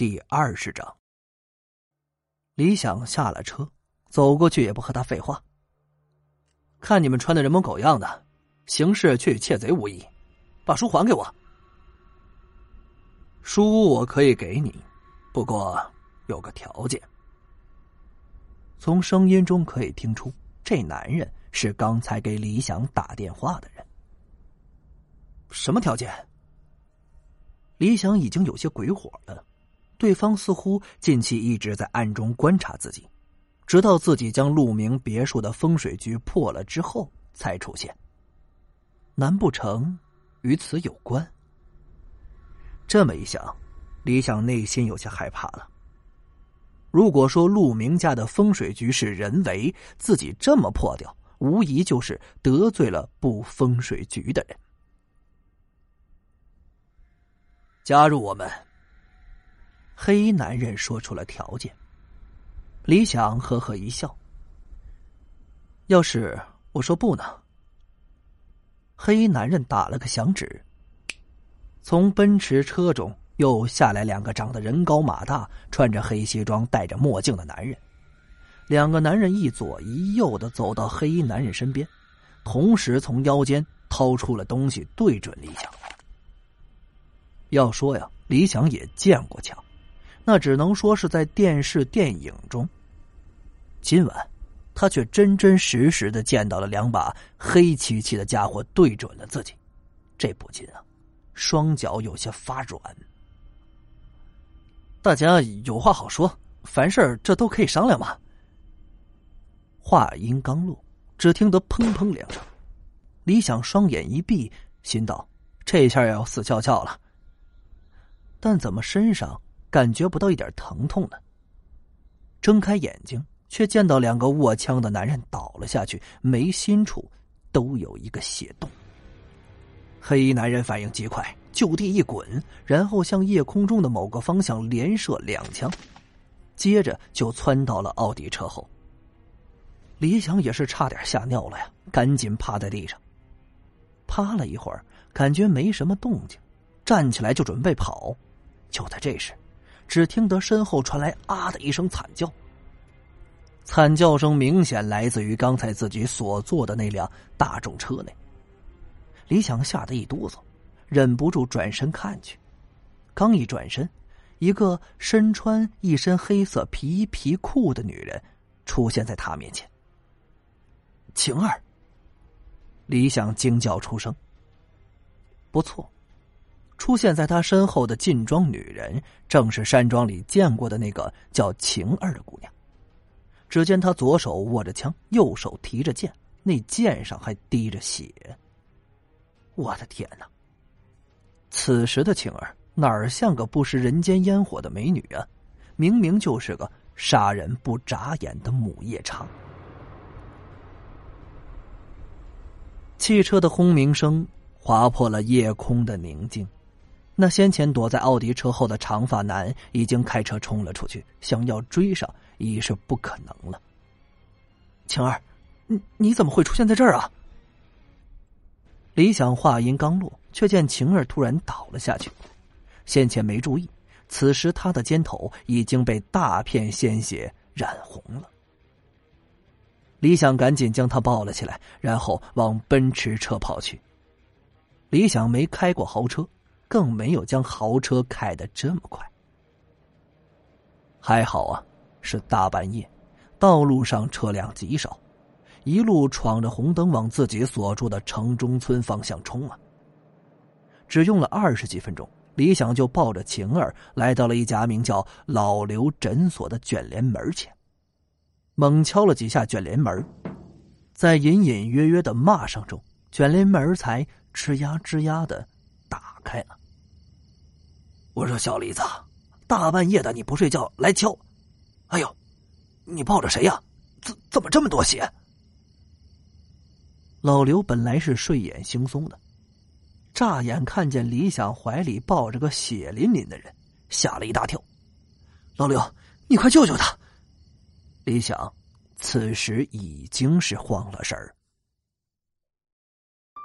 第二十章。李想下了车，走过去也不和他废话。看你们穿的人模狗样的，行事却与窃贼无异，把书还给我。书我可以给你，不过有个条件。从声音中可以听出，这男人是刚才给李想打电话的人。什么条件？李想已经有些鬼火了。对方似乎近期一直在暗中观察自己，直到自己将鹿鸣别墅的风水局破了之后才出现。难不成与此有关？这么一想，李想内心有些害怕了。如果说陆明家的风水局是人为，自己这么破掉，无疑就是得罪了布风水局的人。加入我们。黑衣男人说出了条件，李想呵呵一笑。要是我说不呢？黑衣男人打了个响指，从奔驰车中又下来两个长得人高马大、穿着黑西装、戴着墨镜的男人。两个男人一左一右的走到黑衣男人身边，同时从腰间掏出了东西，对准李想。要说呀，李想也见过枪。那只能说是在电视电影中。今晚，他却真真实实的见到了两把黑漆漆的家伙对准了自己，这不禁啊，双脚有些发软。大家有话好说，凡事这都可以商量嘛。话音刚落，只听得砰砰两声，李想双眼一闭，心道：这下要死翘翘了。但怎么身上？感觉不到一点疼痛呢。睁开眼睛，却见到两个握枪的男人倒了下去，眉心处都有一个血洞。黑衣男人反应极快，就地一滚，然后向夜空中的某个方向连射两枪，接着就窜到了奥迪车后。李想也是差点吓尿了呀，赶紧趴在地上。趴了一会儿，感觉没什么动静，站起来就准备跑。就在这时，只听得身后传来“啊”的一声惨叫，惨叫声明显来自于刚才自己所坐的那辆大众车内。李想吓得一哆嗦，忍不住转身看去。刚一转身，一个身穿一身黑色皮衣皮裤的女人出现在他面前。晴儿，李想惊叫出声。不错。出现在他身后的劲装女人，正是山庄里见过的那个叫晴儿的姑娘。只见她左手握着枪，右手提着剑，那剑上还滴着血。我的天哪！此时的晴儿哪儿像个不食人间烟火的美女啊？明明就是个杀人不眨眼的母夜叉。汽车的轰鸣声划破了夜空的宁静。那先前躲在奥迪车后的长发男已经开车冲了出去，想要追上已是不可能了。晴儿，你你怎么会出现在这儿啊？李想话音刚落，却见晴儿突然倒了下去，先前没注意，此时他的肩头已经被大片鲜血染红了。李想赶紧将他抱了起来，然后往奔驰车跑去。李想没开过豪车。更没有将豪车开得这么快。还好啊，是大半夜，道路上车辆极少，一路闯着红灯往自己所住的城中村方向冲啊。只用了二十几分钟，李想就抱着晴儿来到了一家名叫“老刘诊所”的卷帘门前，猛敲了几下卷帘门，在隐隐约约的骂声中，卷帘门才吱呀吱呀的开了。我说：“小李子，大半夜的你不睡觉来敲，哎呦，你抱着谁呀？怎怎么这么多血？”老刘本来是睡眼惺忪的，乍眼看见李想怀里抱着个血淋淋的人，吓了一大跳。老刘，你快救救他！李想此时已经是慌了神儿。